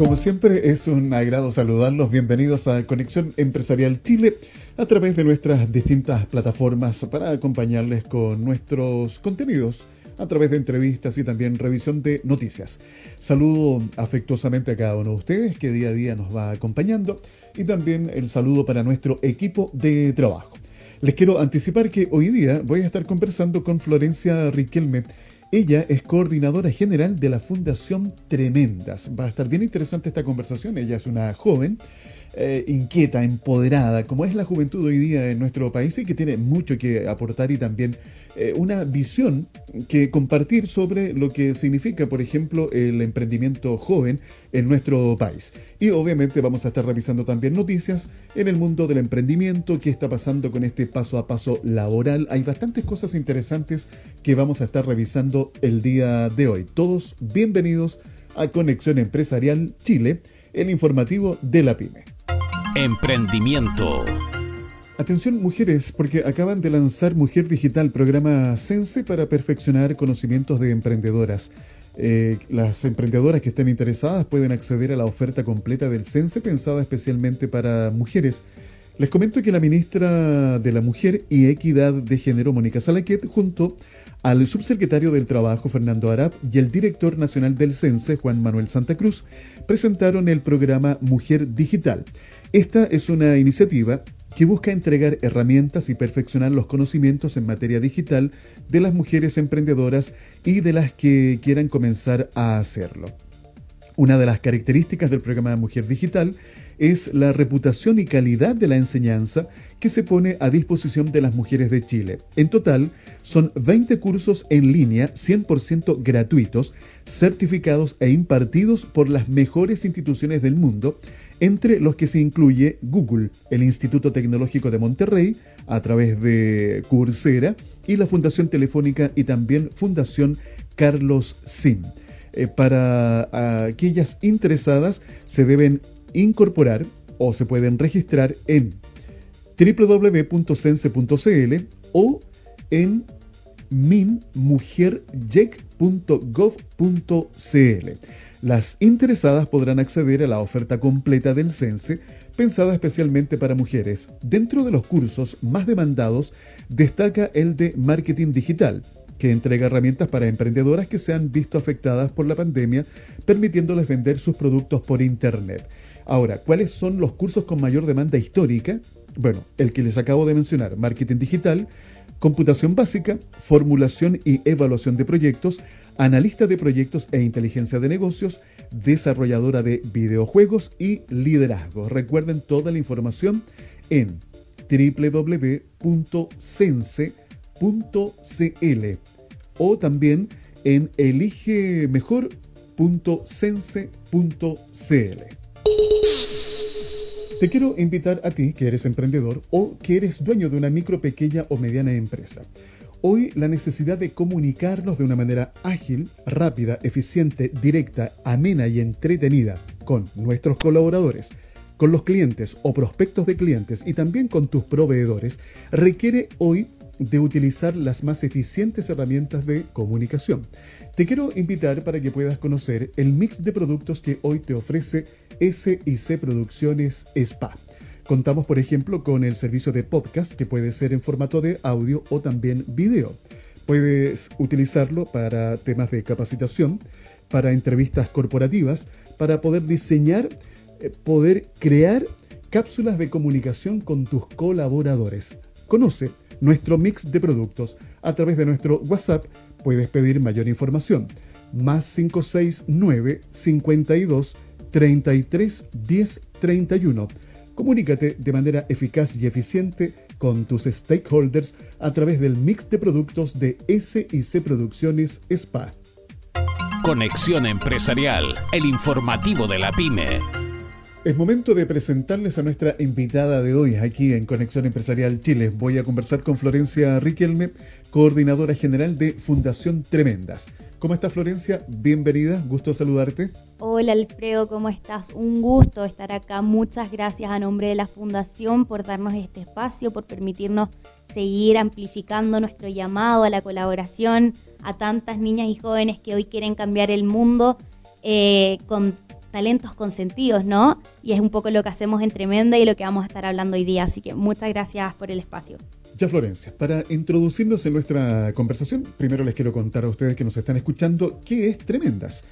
Como siempre es un agrado saludarlos. Bienvenidos a Conexión Empresarial Chile a través de nuestras distintas plataformas para acompañarles con nuestros contenidos a través de entrevistas y también revisión de noticias. Saludo afectuosamente a cada uno de ustedes que día a día nos va acompañando y también el saludo para nuestro equipo de trabajo. Les quiero anticipar que hoy día voy a estar conversando con Florencia Riquelme. Ella es coordinadora general de la Fundación Tremendas. Va a estar bien interesante esta conversación. Ella es una joven eh, inquieta, empoderada, como es la juventud hoy día en nuestro país y que tiene mucho que aportar y también eh, una visión que compartir sobre lo que significa, por ejemplo, el emprendimiento joven en nuestro país. Y obviamente vamos a estar revisando también noticias en el mundo del emprendimiento, qué está pasando con este paso a paso laboral. Hay bastantes cosas interesantes que vamos a estar revisando el día de hoy. Todos bienvenidos a Conexión Empresarial Chile, el informativo de la PyME. Emprendimiento. Atención mujeres, porque acaban de lanzar Mujer Digital, programa Sense para perfeccionar conocimientos de emprendedoras. Eh, las emprendedoras que estén interesadas pueden acceder a la oferta completa del Sense pensada especialmente para mujeres. Les comento que la ministra de la Mujer y Equidad de Género, Mónica Salaquet, junto al subsecretario del Trabajo, Fernando Arap, y el director nacional del CENSE, Juan Manuel Santa Cruz, presentaron el programa Mujer Digital. Esta es una iniciativa que busca entregar herramientas y perfeccionar los conocimientos en materia digital de las mujeres emprendedoras y de las que quieran comenzar a hacerlo. Una de las características del programa Mujer Digital es la reputación y calidad de la enseñanza que se pone a disposición de las mujeres de Chile. En total, son 20 cursos en línea 100% gratuitos, certificados e impartidos por las mejores instituciones del mundo entre los que se incluye Google, el Instituto Tecnológico de Monterrey, a través de Coursera, y la Fundación Telefónica y también Fundación Carlos Sim. Eh, para aquellas interesadas se deben incorporar o se pueden registrar en www.sense.cl o en minmujerjec.gov.cl. Las interesadas podrán acceder a la oferta completa del CENSE, pensada especialmente para mujeres. Dentro de los cursos más demandados destaca el de Marketing Digital, que entrega herramientas para emprendedoras que se han visto afectadas por la pandemia, permitiéndoles vender sus productos por Internet. Ahora, ¿cuáles son los cursos con mayor demanda histórica? Bueno, el que les acabo de mencionar, Marketing Digital, Computación Básica, Formulación y Evaluación de Proyectos, analista de proyectos e inteligencia de negocios, desarrolladora de videojuegos y liderazgo. Recuerden toda la información en www.sense.cl o también en eligemejor.sense.cl. Te quiero invitar a ti que eres emprendedor o que eres dueño de una micro, pequeña o mediana empresa. Hoy la necesidad de comunicarnos de una manera ágil, rápida, eficiente, directa, amena y entretenida con nuestros colaboradores, con los clientes o prospectos de clientes y también con tus proveedores requiere hoy de utilizar las más eficientes herramientas de comunicación. Te quiero invitar para que puedas conocer el mix de productos que hoy te ofrece SIC Producciones Spa. Contamos, por ejemplo, con el servicio de podcast que puede ser en formato de audio o también video. Puedes utilizarlo para temas de capacitación, para entrevistas corporativas, para poder diseñar, eh, poder crear cápsulas de comunicación con tus colaboradores. Conoce nuestro mix de productos a través de nuestro WhatsApp. Puedes pedir mayor información. Más 569 52 33 10 31 Comunícate de manera eficaz y eficiente con tus stakeholders a través del mix de productos de SIC Producciones SPA. Conexión Empresarial, el informativo de la pyme. Es momento de presentarles a nuestra invitada de hoy aquí en Conexión Empresarial Chile. Voy a conversar con Florencia Riquelme, coordinadora general de Fundación Tremendas. ¿Cómo está Florencia? Bienvenida, gusto saludarte. Hola Alfredo, ¿cómo estás? Un gusto estar acá. Muchas gracias a nombre de la Fundación por darnos este espacio, por permitirnos seguir amplificando nuestro llamado a la colaboración a tantas niñas y jóvenes que hoy quieren cambiar el mundo eh, con talentos consentidos, ¿no? Y es un poco lo que hacemos en Tremenda y lo que vamos a estar hablando hoy día. Así que muchas gracias por el espacio. Ya Florencia, para introducirnos en nuestra conversación, primero les quiero contar a ustedes que nos están escuchando qué es Tremendas.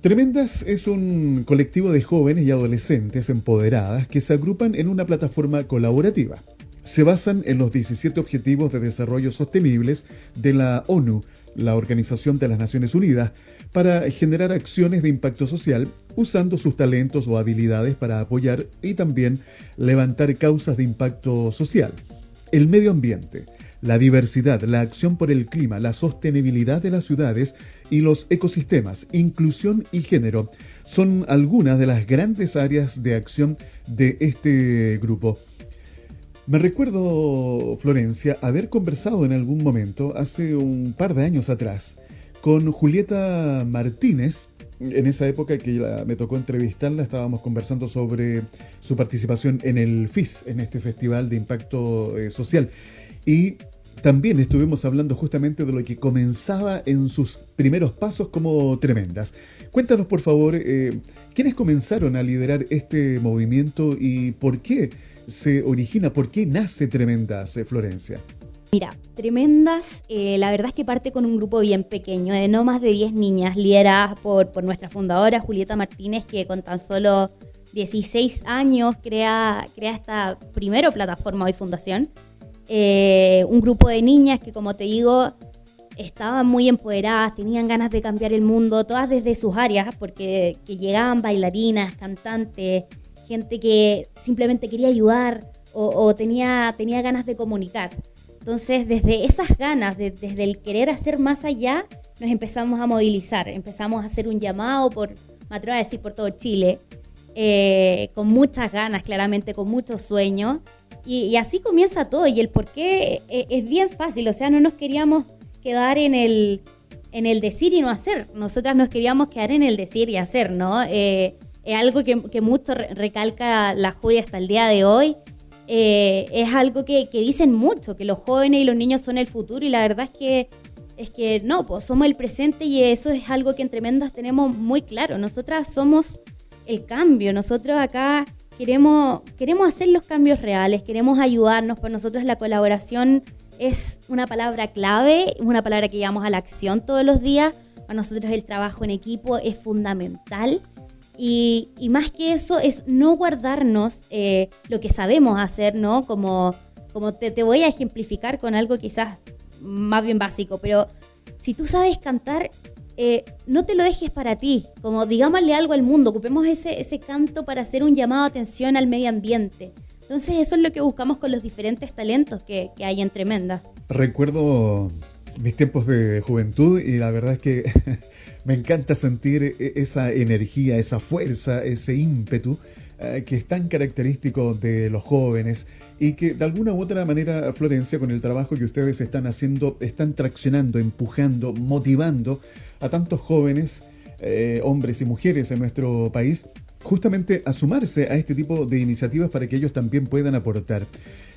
Tremendas es un colectivo de jóvenes y adolescentes empoderadas que se agrupan en una plataforma colaborativa. Se basan en los 17 Objetivos de Desarrollo Sostenibles de la ONU, la Organización de las Naciones Unidas, para generar acciones de impacto social usando sus talentos o habilidades para apoyar y también levantar causas de impacto social. El medio ambiente, la diversidad, la acción por el clima, la sostenibilidad de las ciudades y los ecosistemas, inclusión y género son algunas de las grandes áreas de acción de este grupo. Me recuerdo, Florencia, haber conversado en algún momento, hace un par de años atrás, con Julieta Martínez. En esa época que me tocó entrevistarla, estábamos conversando sobre su participación en el FIS, en este Festival de Impacto eh, Social. Y también estuvimos hablando justamente de lo que comenzaba en sus primeros pasos como tremendas. Cuéntanos, por favor, eh, quiénes comenzaron a liderar este movimiento y por qué se origina, por qué nace Tremendas, eh, Florencia. Mira, Tremendas, eh, la verdad es que parte con un grupo bien pequeño, de no más de 10 niñas, lideradas por, por nuestra fundadora Julieta Martínez, que con tan solo 16 años crea, crea esta primera plataforma hoy fundación. Eh, un grupo de niñas que, como te digo, estaban muy empoderadas, tenían ganas de cambiar el mundo, todas desde sus áreas, porque que llegaban bailarinas, cantantes, gente que simplemente quería ayudar o, o tenía, tenía ganas de comunicar. Entonces, desde esas ganas, desde el querer hacer más allá, nos empezamos a movilizar, empezamos a hacer un llamado por, me atrevo a decir, por todo Chile, eh, con muchas ganas, claramente, con muchos sueños. Y, así comienza todo. Y el por qué eh, es, bien fácil, o sea, no nos queríamos quedar en el, en el decir y no hacer. Nosotras nos queríamos quedar en el decir y hacer, ¿no? Eh, es algo que, que mucho recalca la Julia hasta el día de hoy. Eh, es algo que, dicen mucho, que los jóvenes y los niños son el futuro y la verdad es que es que no, pues somos el presente y eso es algo que en Tremendas tenemos muy claro. Nosotras somos el cambio, nosotros acá queremos, queremos hacer los cambios reales, queremos ayudarnos, por nosotros la colaboración es una palabra clave, una palabra que llevamos a la acción todos los días. Para nosotros el trabajo en equipo es fundamental y, más que eso es no guardarnos eh, lo que sabemos hacer, ¿no? Como, como te, te, voy a ejemplificar con algo quizás más bien básico, pero si tú sabes cantar, eh, no te lo dejes para ti, como digámosle algo al mundo, ocupemos ese, ese canto para hacer un llamado de atención al medio ambiente. Entonces eso es lo que buscamos con los diferentes talentos que, que hay en Tremenda. Recuerdo mis tiempos de juventud y la verdad es que Me encanta sentir e, esa energía, esa fuerza, ese ímpetu eh, que es tan característico de los jóvenes y que de alguna u otra manera, Florencia, con el trabajo que ustedes están haciendo, están traccionando, empujando, motivando a tantos jóvenes, eh, hombres y mujeres en nuestro país, justamente a sumarse a este tipo de iniciativas para que ellos también puedan aportar.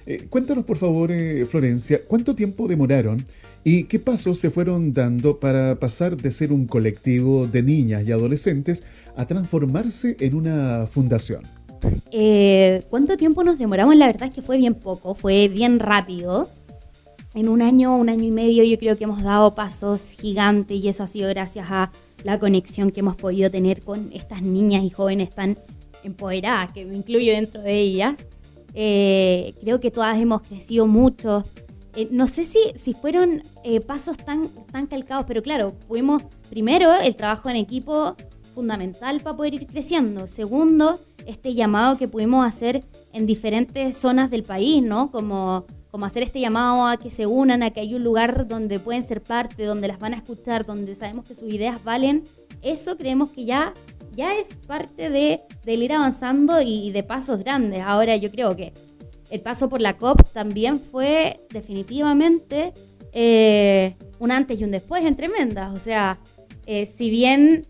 Eh, cuéntanos, por favor, Florencia, ¿cuánto tiempo demoraron ¿Y qué pasos se fueron dando para pasar de ser un colectivo de niñas y adolescentes a transformarse en una fundación? Eh, ¿Cuánto tiempo nos demoramos? La verdad es que fue bien poco, fue bien rápido. En un año, un año y medio, yo creo que hemos dado pasos gigantes y eso ha sido gracias a la conexión que hemos podido tener con estas niñas y jóvenes tan empoderadas, que me incluyo dentro de ellas. Eh, creo que todas hemos crecido mucho, eh, no sé si, si fueron eh, pasos tan, tan calcados, pero claro, fuimos primero el trabajo en equipo fundamental para poder ir creciendo. Segundo, este llamado que pudimos hacer en diferentes zonas del país, ¿no? Como, como hacer este llamado a que se unan, a que hay un lugar donde pueden ser parte, donde las van a escuchar, donde sabemos que sus ideas valen. Eso creemos que ya, ya es parte de, del ir avanzando y de pasos grandes. Ahora yo creo que el paso por la COP también fue definitivamente eh, un antes y un después en Tremendas. O sea, eh, si bien,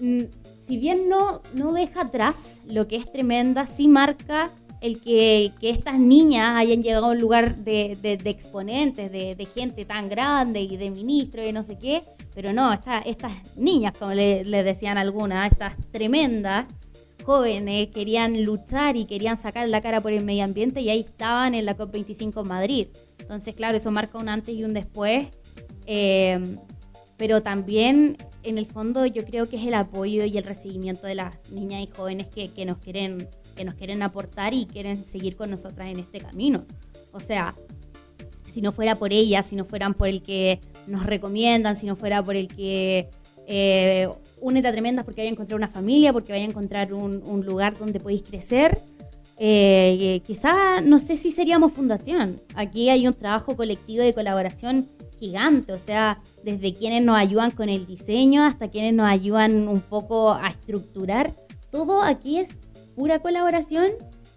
mm, si bien no, no deja atrás lo que es Tremenda, sí marca el que, estas niñas hayan llegado a un lugar de, exponentes, de, gente tan grande y de ministros y no sé qué, pero no, estas niñas, como le, decían algunas, estas tremendas jóvenes, querían luchar y querían sacar la cara por el medio ambiente y ahí estaban en la COP25 en Madrid. Entonces, claro, eso marca un antes y un después. Eh, pero también en el fondo yo creo que es el apoyo y el recibimiento de las niñas y jóvenes que, nos quieren que nos quieren aportar y quieren seguir con nosotras en este camino. O sea, si no fuera por ellas, si no fueran por el que nos recomiendan, si no fuera por el que eh, únete tremendas porque vaya a encontrar una familia, porque vaya a encontrar un, lugar donde podéis crecer, eh, quizá no sé si seríamos fundación. Aquí hay un trabajo colectivo de colaboración gigante, o sea, desde quienes nos ayudan con el diseño hasta quienes nos ayudan un poco a estructurar. Todo aquí es pura colaboración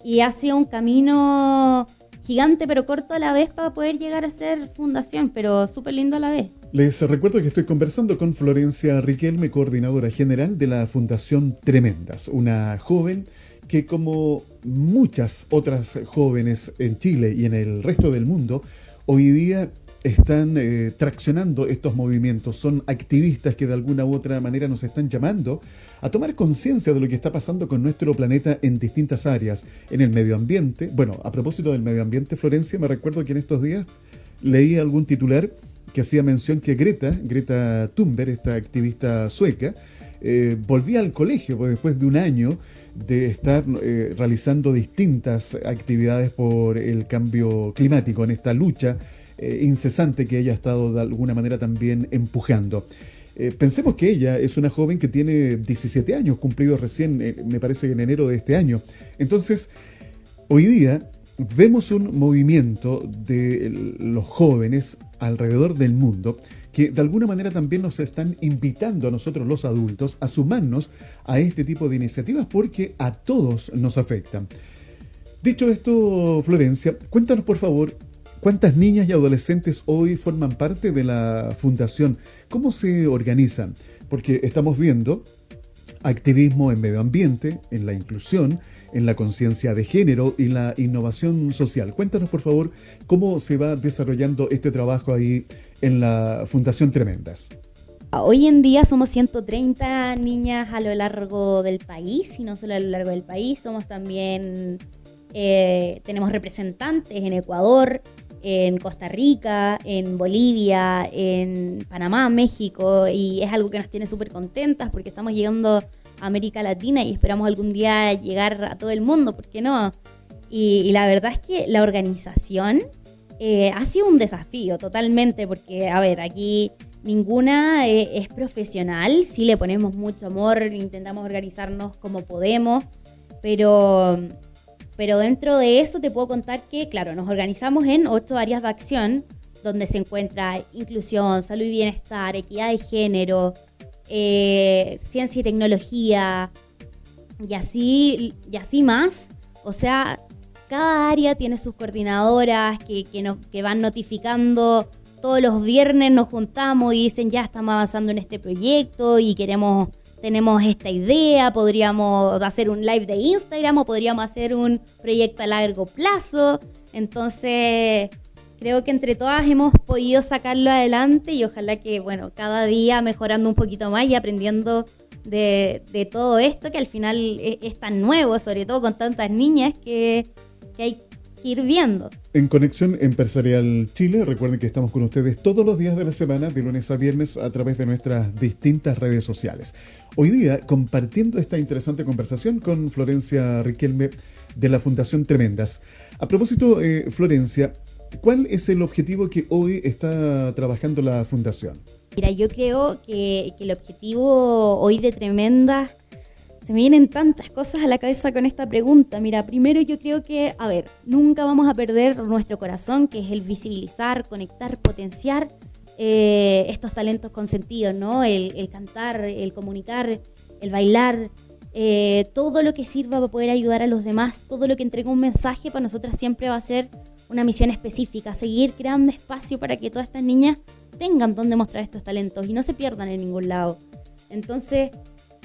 y ha sido un camino gigante pero corto a la vez para poder llegar a ser fundación, pero súper lindo a la vez. Les recuerdo que estoy conversando con Florencia Riquelme, coordinadora general de la Fundación Tremendas, una joven que como muchas otras jóvenes en Chile y en el resto del mundo, hoy día están eh, traccionando estos movimientos, son activistas que de alguna u otra manera nos están llamando a tomar conciencia de lo que está pasando con nuestro planeta en distintas áreas, en el medio ambiente. Bueno, a propósito del medio ambiente, Florencia, me recuerdo que en estos días leí algún titular que hacía mención que Greta, Greta Thunberg, esta activista sueca, eh, volvía al colegio pues, después de un año de estar eh, realizando distintas actividades por el cambio climático en esta lucha eh, incesante que ella ha estado de alguna manera también empujando. Eh, pensemos que ella es una joven que tiene 17 años, cumplidos recién, eh, me parece, en enero de este año. Entonces, hoy día vemos un movimiento de los jóvenes alrededor del mundo que de alguna manera también nos están invitando a nosotros los adultos a sumarnos a este tipo de iniciativas porque a todos nos afectan. Dicho esto, Florencia, cuéntanos por favor ¿Cuántas niñas y adolescentes hoy forman parte de la fundación? ¿Cómo se organizan? Porque estamos viendo activismo en medio ambiente, en la inclusión, en la conciencia de género y la innovación social. Cuéntanos, por favor, cómo se va desarrollando este trabajo ahí en la Fundación Tremendas. Hoy en día somos 130 niñas a lo largo del país, y no solo a lo largo del país, somos también, eh, tenemos representantes en Ecuador, en Costa Rica, en Bolivia, en Panamá, México, y es algo que nos tiene súper contentas porque estamos llegando a América Latina y esperamos algún día llegar a todo el mundo, ¿por qué no? Y, la verdad es que la organización eh, ha sido un desafío totalmente, porque, a ver, aquí ninguna eh, es profesional, sí le ponemos mucho amor, intentamos organizarnos como podemos, pero pero dentro de eso te puedo contar que, claro, nos organizamos en ocho áreas de acción, donde se encuentra inclusión, salud y bienestar, equidad de género, eh, ciencia y tecnología, y así, y así más. O sea, cada área tiene sus coordinadoras que, que, nos, que van notificando. Todos los viernes nos juntamos y dicen, ya estamos avanzando en este proyecto y queremos tenemos esta idea, podríamos hacer un live de Instagram o podríamos hacer un proyecto a largo plazo. Entonces, creo que entre todas hemos podido sacarlo adelante y ojalá que, bueno, cada día mejorando un poquito más y aprendiendo de, todo esto que al final es, tan nuevo, sobre todo con tantas niñas que, que hay ir viendo. En Conexión Empresarial Chile, recuerden que estamos con ustedes todos los días de la semana, de lunes a viernes, a través de nuestras distintas redes sociales. Hoy día, compartiendo esta interesante conversación con Florencia Riquelme de la Fundación Tremendas. A propósito, eh, Florencia, ¿cuál es el objetivo que hoy está trabajando la Fundación? Mira, yo creo que, que el objetivo hoy de Tremendas se me vienen tantas cosas a la cabeza con esta pregunta. Mira, primero yo creo que, a ver, nunca vamos a perder nuestro corazón, que es el visibilizar, conectar, potenciar eh, estos talentos con sentido, ¿no? El, cantar, el comunicar, el bailar, eh, todo lo que sirva para poder ayudar a los demás, todo lo que entrega un mensaje para nosotras siempre va a ser una misión específica, seguir creando espacio para que todas estas niñas tengan donde mostrar estos talentos y no se pierdan en ningún lado. Entonces,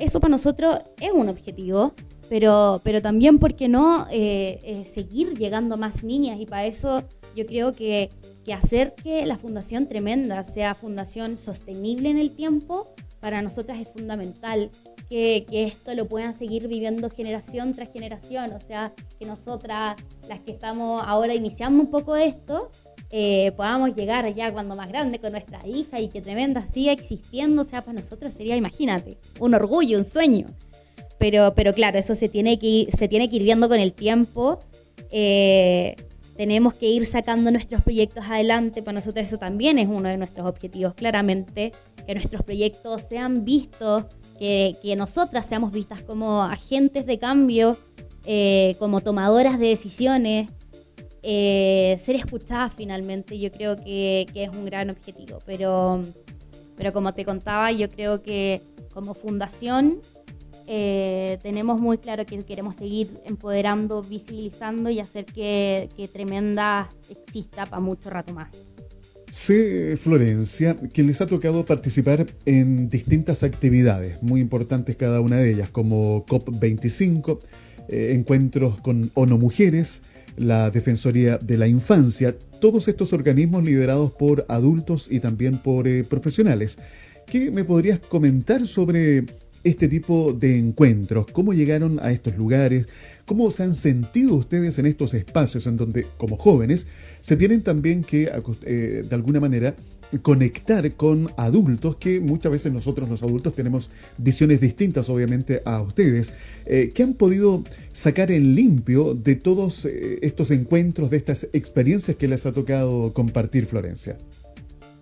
eso para nosotros es un objetivo. pero, pero también, ¿por qué no eh, seguir llegando más niñas? Y para eso yo creo que, que hacer que la Fundación Tremenda sea fundación sostenible en el tiempo, para nosotras es fundamental que, esto lo puedan seguir viviendo generación tras generación, o sea, que nosotras, las que estamos ahora iniciando un poco esto, eh, podamos llegar ya cuando más grande con nuestra hija y que Tremenda siga existiendo, o sea, para nosotros sería, imagínate, un orgullo, un sueño. Pero, pero claro, eso se tiene que ir, se tiene que ir viendo con el tiempo. Eh, tenemos que ir sacando nuestros proyectos adelante. Para nosotros eso también es uno de nuestros objetivos, claramente, que nuestros proyectos sean vistos que, nosotras seamos vistas como agentes de cambio, eh, como tomadoras de decisiones, eh, ser escuchadas finalmente, yo creo que, es un gran objetivo. Pero, pero como te contaba, yo creo que como fundación eh, tenemos muy claro que queremos seguir empoderando, visibilizando y hacer que, que Tremenda exista para mucho rato más. Sé, Florencia, que les ha tocado participar en distintas actividades, muy importantes cada una de ellas, como COP25, eh, encuentros con ONU Mujeres, la Defensoría de la Infancia, todos estos organismos liderados por adultos y también por eh, profesionales. ¿Qué me podrías comentar sobre este tipo de encuentros? ¿Cómo llegaron a estos lugares? ¿Cómo se han sentido ustedes en estos espacios en donde, como jóvenes, se tienen también que, eh, de alguna manera, conectar con adultos que muchas veces nosotros los adultos tenemos visiones distintas obviamente a ustedes eh, ¿Qué han podido sacar en limpio de todos eh, estos encuentros de estas experiencias que les ha tocado compartir Florencia.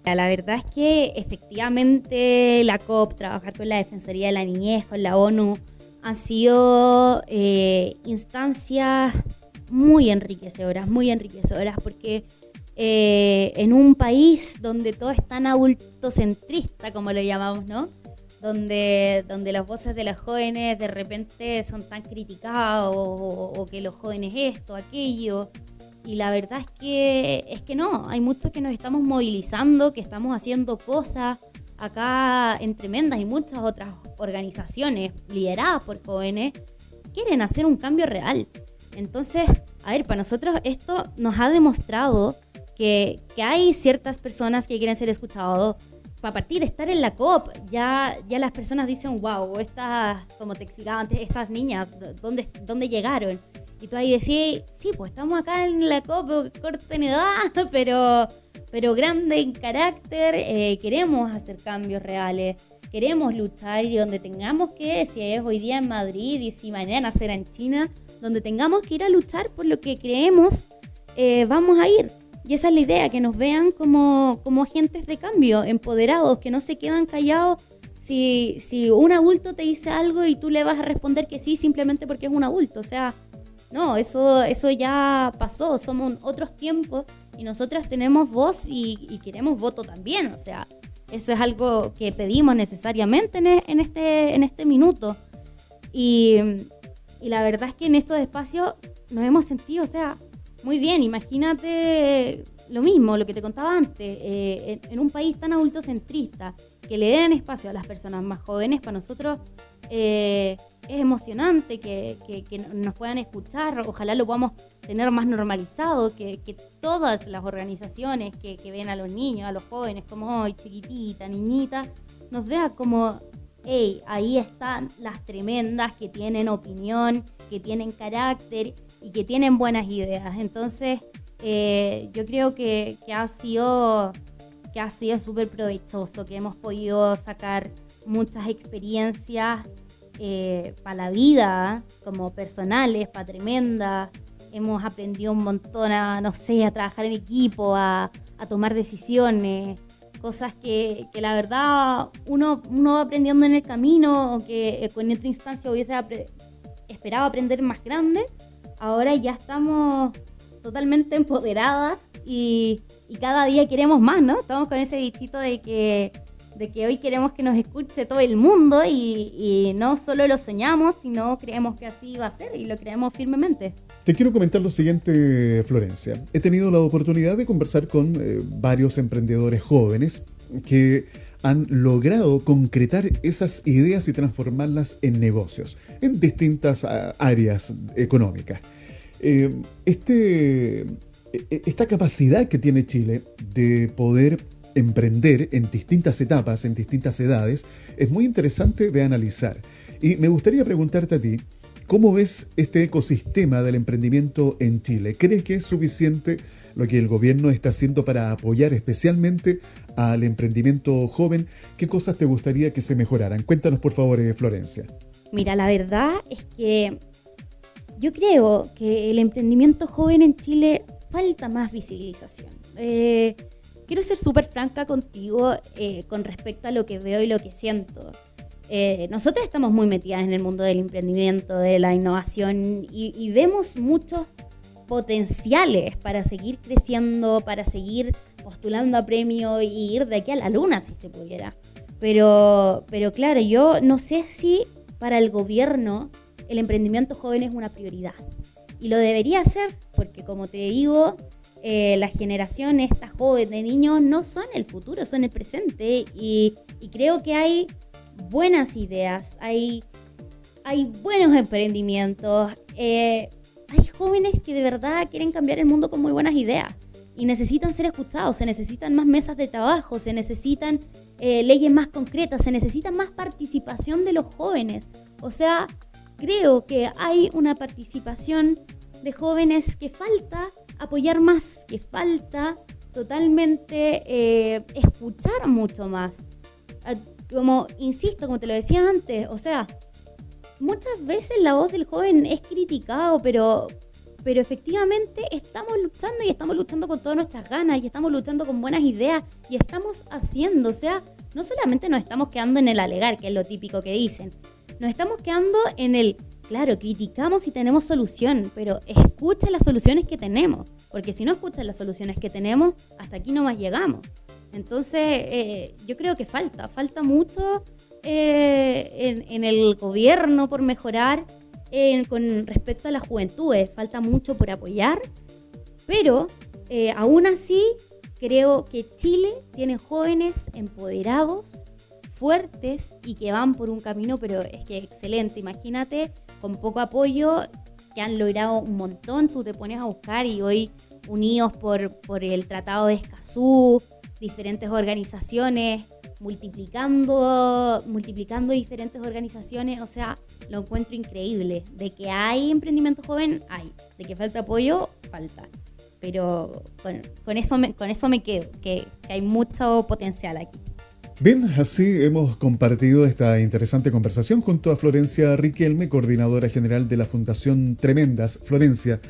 La verdad es que efectivamente la COP, trabajar con la Defensoría de la Niñez, con la ONU, han sido eh, instancias muy enriquecedoras, muy enriquecedoras, porque eh, en un país donde todo es tan adultocentrista, como lo llamamos, ¿no? Donde, donde las voces de los jóvenes de repente son tan criticadas o, o que los jóvenes esto, aquello, y la verdad es que, es que no, hay muchos que nos estamos movilizando, que estamos haciendo cosas acá en Tremendas y muchas otras organizaciones lideradas por jóvenes quieren hacer un cambio real. Entonces, a ver, para nosotros esto nos ha demostrado que, que hay ciertas personas que quieren ser escuchados. Para partir, estar en la COP, ya, ya las personas dicen, wow, estas, como te explicaba antes, estas niñas, ¿dónde, dónde llegaron? Y tú ahí decís, sí, pues estamos acá en la COP, corta en edad, pero, pero grande en carácter, eh, queremos hacer cambios reales, queremos luchar y donde tengamos que, si es hoy día en Madrid y si mañana será en China, donde tengamos que ir a luchar por lo que creemos, eh, vamos a ir. Y esa es la idea, que nos vean como, como agentes de cambio, empoderados, que no se quedan callados si, si un adulto te dice algo y tú le vas a responder que sí simplemente porque es un adulto. O sea, no, eso, eso ya pasó, somos otros tiempos y nosotras tenemos voz y, queremos voto también. O sea, eso es algo que pedimos necesariamente en, en este, en este minuto. Y, y, la verdad es que en estos espacios nos hemos sentido, o sea, muy bien. Imagínate lo mismo, lo que te contaba antes, eh, en, un país tan adultocentrista, que le den espacio a las personas más jóvenes, para nosotros eh, es emocionante que, nos puedan escuchar, ojalá lo podamos tener más normalizado, que, todas las organizaciones que, ven a los niños, a los jóvenes, como hoy, chiquitita, niñita, nos vean como, hey, ahí están las tremendas que tienen opinión, que tienen carácter y que tienen buenas ideas. Entonces, eh, yo creo que, ha sido que ha sido súper provechoso, que hemos podido sacar muchas experiencias eh, para la vida, como personales, para tremenda. Hemos aprendido un montón a, no sé, a trabajar en equipo, a, tomar decisiones, cosas que, la verdad uno, uno va aprendiendo en el camino o que eh, con otra instancia hubiese esperado aprender más grande. Ahora ya estamos totalmente empoderadas y, cada día queremos más, ¿no? Estamos con ese distrito de que de que hoy queremos que nos escuche todo el mundo y, no solo lo soñamos, sino creemos que así va a ser y lo creemos firmemente. Te quiero comentar lo siguiente, Florencia. He tenido la oportunidad de conversar con eh, varios emprendedores jóvenes que han logrado concretar esas ideas y transformarlas en negocios, en distintas ah, áreas económicas. Eh, este, e, e, esta capacidad que tiene Chile de poder emprender en distintas etapas, en distintas edades, es muy interesante de analizar. Y me gustaría preguntarte a ti, ¿cómo ves este ecosistema del emprendimiento en Chile? ¿Crees que es suficiente lo que el gobierno está haciendo para apoyar especialmente al emprendimiento joven? ¿Qué cosas te gustaría que se mejoraran? Cuéntanos por favor, eh, Florencia. Mira, la verdad es que yo creo que el emprendimiento joven en Chile falta más visibilización. Eh, quiero ser súper franca contigo eh, con respecto a lo que veo y lo que siento. Eh, nosotros estamos muy metidas en el mundo del emprendimiento, de la innovación y, vemos muchos potenciales para seguir creciendo, para seguir postulando a premio y ir de aquí a la luna si se pudiera. Pero, pero claro, yo no sé si para el gobierno el emprendimiento joven es una prioridad. Y lo debería ser, porque como te digo, eh, la generación esta de niños no son el futuro, son el presente. Y, creo que hay buenas ideas, hay, hay buenos emprendimientos, eh, hay jóvenes que de verdad quieren cambiar el mundo con muy buenas ideas y necesitan ser escuchados, se necesitan más mesas de trabajo, se necesitan eh, leyes más concretas, se necesita más participación de los jóvenes. O sea, creo que hay una participación de jóvenes que falta apoyar más, que falta totalmente eh, escuchar mucho más. Ah, como, insisto, como te lo decía antes, o sea, muchas veces la voz del joven es criticado, pero, pero efectivamente estamos luchando y estamos luchando con todas nuestras ganas y estamos luchando con buenas ideas y estamos haciendo, o sea, no solamente nos estamos quedando en el alegar, que es lo típico que dicen, nos estamos quedando en el Claro, criticamos y tenemos solución, pero escucha las soluciones que tenemos, porque si no escuchas las soluciones que tenemos, hasta aquí no más llegamos. Entonces, eh, yo creo que falta, falta mucho eh, en, el gobierno por mejorar con respecto a las juventudes, falta mucho por apoyar, pero eh, aún así creo que Chile tiene jóvenes empoderados, fuertes y que van por un camino, pero es que excelente. Imagínate, con poco apoyo, que han logrado un montón. Tú te pones a buscar y hoy unidos por, por el Tratado de Escazú, diferentes organizaciones, multiplicando, multiplicando diferentes organizaciones, o sea, lo encuentro increíble. De que hay emprendimiento joven, hay. De que falta apoyo, falta. Pero con, eso, me, con eso me quedo, que hay mucho potencial aquí. Bien, así hemos compartido esta interesante conversación junto a Florencia Riquelme, coordinadora general de la Fundación Tremendas. Florencia,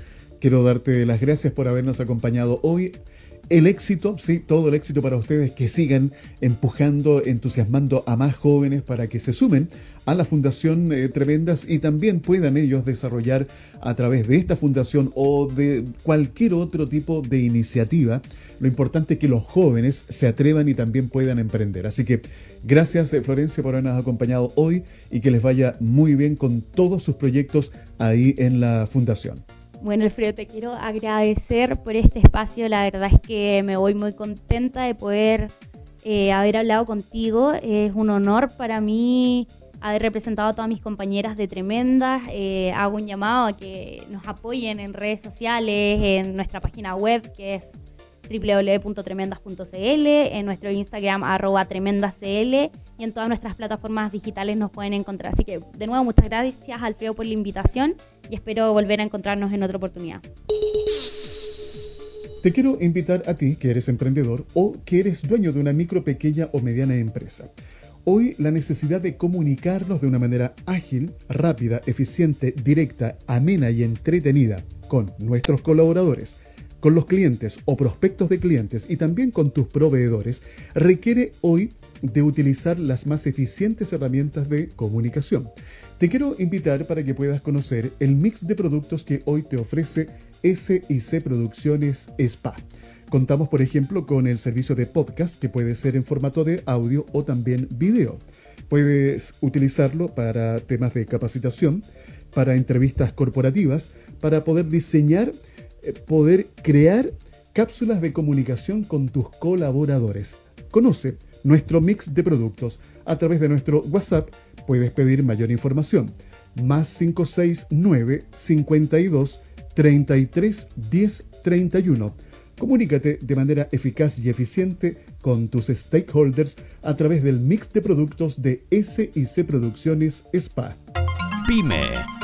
quiero darte las gracias por habernos acompañado hoy el éxito, sí, todo el éxito para ustedes, que sigan empujando, entusiasmando a más jóvenes para que se sumen a la Fundación eh, Tremendas y también puedan ellos desarrollar a través de esta fundación o de cualquier otro tipo de iniciativa. Lo importante es que los jóvenes se atrevan y también puedan emprender. Así que gracias eh, Florencia por habernos acompañado hoy y que les vaya muy bien con todos sus proyectos ahí en la fundación. Bueno, Alfredo, te quiero agradecer por este espacio. La verdad es que me voy muy contenta de poder eh, haber hablado contigo. Es un honor para mí haber representado a todas mis compañeras de Tremendas. Eh, hago un llamado a que nos apoyen en redes sociales, en nuestra página web que es www.tremendas.cl, en nuestro Instagram arroba tremendascl y en todas nuestras plataformas digitales nos pueden encontrar. Así que de nuevo muchas gracias Alfredo por la invitación y espero volver a encontrarnos en otra oportunidad. Te quiero invitar a ti que eres emprendedor o que eres dueño de una micro, pequeña o mediana empresa. Hoy la necesidad de comunicarnos de una manera ágil, rápida, eficiente, directa, amena y entretenida con nuestros colaboradores con los clientes o prospectos de clientes y también con tus proveedores requiere hoy de utilizar las más eficientes herramientas de comunicación. Te quiero invitar para que puedas conocer el mix de productos que hoy te ofrece SIC Producciones Spa. Contamos, por ejemplo, con el servicio de podcast que puede ser en formato de audio o también video. Puedes utilizarlo para temas de capacitación, para entrevistas corporativas, para poder diseñar poder crear cápsulas de comunicación con tus colaboradores. Conoce nuestro mix de productos. A través de nuestro WhatsApp puedes pedir mayor información. Más 569 52 33 10 31. Comunícate de manera eficaz y eficiente con tus stakeholders a través del mix de productos de SIC Producciones SPA. Pyme.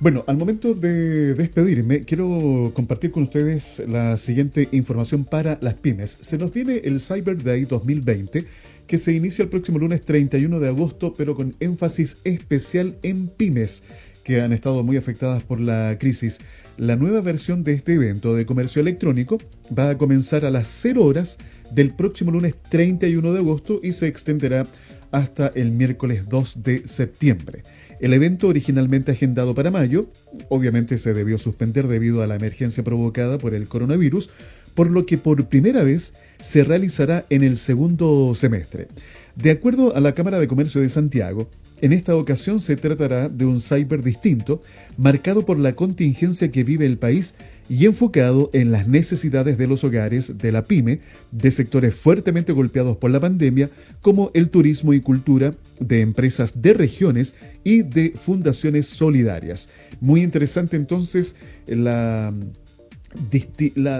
Bueno, al momento de despedirme, quiero compartir con ustedes la siguiente información para las pymes. Se nos viene el Cyber Day 2020 que se inicia el próximo lunes 31 de agosto, pero con énfasis especial en pymes que han estado muy afectadas por la crisis. La nueva versión de este evento de comercio electrónico va a comenzar a las 0 horas del próximo lunes 31 de agosto y se extenderá hasta el miércoles 2 de septiembre. El evento originalmente agendado para mayo, obviamente se debió suspender debido a la emergencia provocada por el coronavirus, por lo que por primera vez se realizará en el segundo semestre. De acuerdo a la Cámara de Comercio de Santiago, en esta ocasión se tratará de un cyber distinto, marcado por la contingencia que vive el país y enfocado en las necesidades de los hogares de la pyme, de sectores fuertemente golpeados por la pandemia, como el turismo y cultura, de empresas de regiones y de fundaciones solidarias. Muy interesante entonces la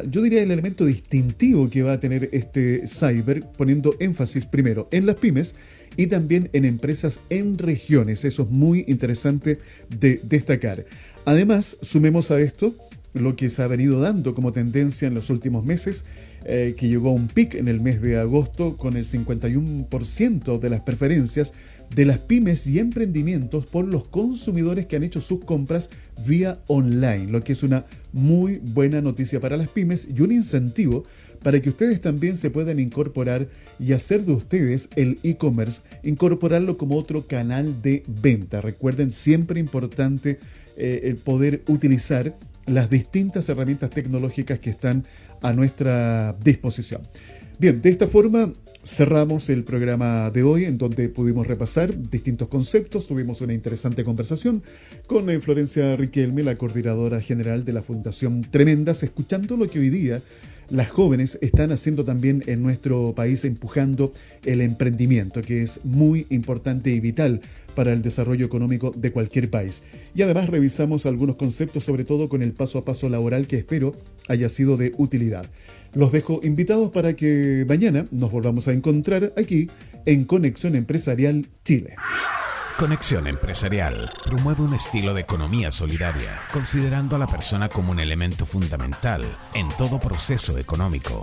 yo diría el elemento distintivo que va a tener este cyber, poniendo énfasis primero en las pymes y también en empresas en regiones. Eso es muy interesante de destacar. Además, sumemos a esto lo que se ha venido dando como tendencia en los últimos meses, eh, que llegó a un pic en el mes de agosto con el 51% de las preferencias de las pymes y emprendimientos por los consumidores que han hecho sus compras vía online, lo que es una muy buena noticia para las pymes y un incentivo para que ustedes también se puedan incorporar y hacer de ustedes el e-commerce, incorporarlo como otro canal de venta. Recuerden, siempre importante eh, el poder utilizar las distintas herramientas tecnológicas que están a nuestra disposición. Bien, de esta forma cerramos el programa de hoy en donde pudimos repasar distintos conceptos. Tuvimos una interesante conversación con Florencia Riquelme, la coordinadora general de la Fundación Tremendas, escuchando lo que hoy día las jóvenes están haciendo también en nuestro país, empujando el emprendimiento, que es muy importante y vital para el desarrollo económico de cualquier país. Y además revisamos algunos conceptos, sobre todo con el paso a paso laboral que espero haya sido de utilidad. Los dejo invitados para que mañana nos volvamos a encontrar aquí en Conexión Empresarial Chile. Conexión Empresarial promueve un estilo de economía solidaria, considerando a la persona como un elemento fundamental en todo proceso económico.